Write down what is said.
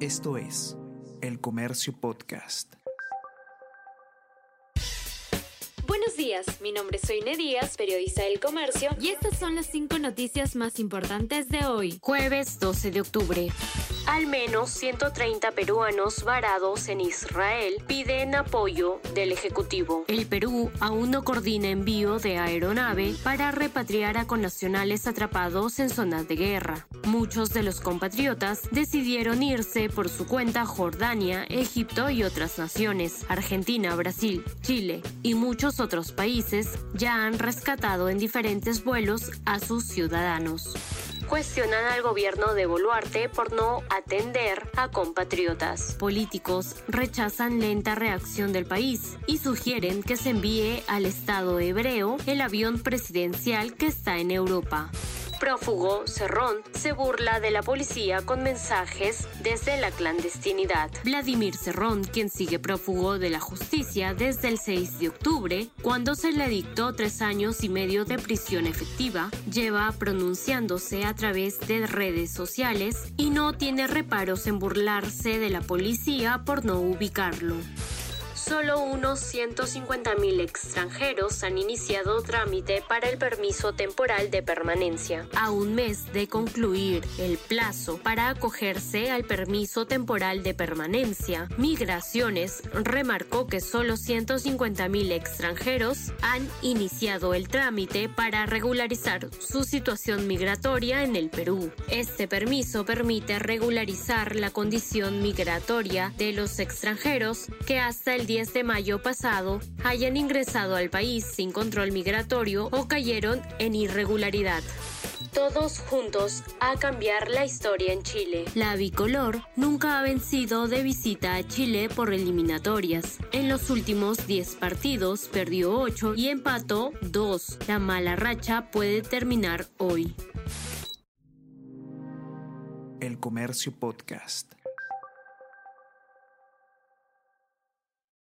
Esto es El Comercio Podcast. Buenos días, mi nombre es Soine Díaz, periodista del Comercio, y estas son las cinco noticias más importantes de hoy, jueves 12 de octubre. Al menos 130 peruanos varados en Israel piden apoyo del Ejecutivo. El Perú aún no coordina envío de aeronave para repatriar a connacionales atrapados en zonas de guerra. Muchos de los compatriotas decidieron irse por su cuenta a Jordania, Egipto y otras naciones. Argentina, Brasil, Chile y muchos otros países ya han rescatado en diferentes vuelos a sus ciudadanos cuestionan al gobierno de Boluarte por no atender a compatriotas. Políticos rechazan lenta reacción del país y sugieren que se envíe al Estado hebreo el avión presidencial que está en Europa prófugo Cerrón se burla de la policía con mensajes desde la clandestinidad. Vladimir Cerrón, quien sigue prófugo de la justicia desde el 6 de octubre, cuando se le dictó tres años y medio de prisión efectiva, lleva pronunciándose a través de redes sociales y no tiene reparos en burlarse de la policía por no ubicarlo solo unos 150.000 extranjeros han iniciado trámite para el permiso temporal de permanencia. A un mes de concluir el plazo para acogerse al permiso temporal de permanencia, Migraciones remarcó que solo 150.000 extranjeros han iniciado el trámite para regularizar su situación migratoria en el Perú. Este permiso permite regularizar la condición migratoria de los extranjeros que hasta el día de mayo pasado hayan ingresado al país sin control migratorio o cayeron en irregularidad todos juntos a cambiar la historia en Chile. La bicolor nunca ha vencido de visita a Chile por eliminatorias. En los últimos 10 partidos perdió 8 y empató 2. La mala racha puede terminar hoy. El Comercio Podcast.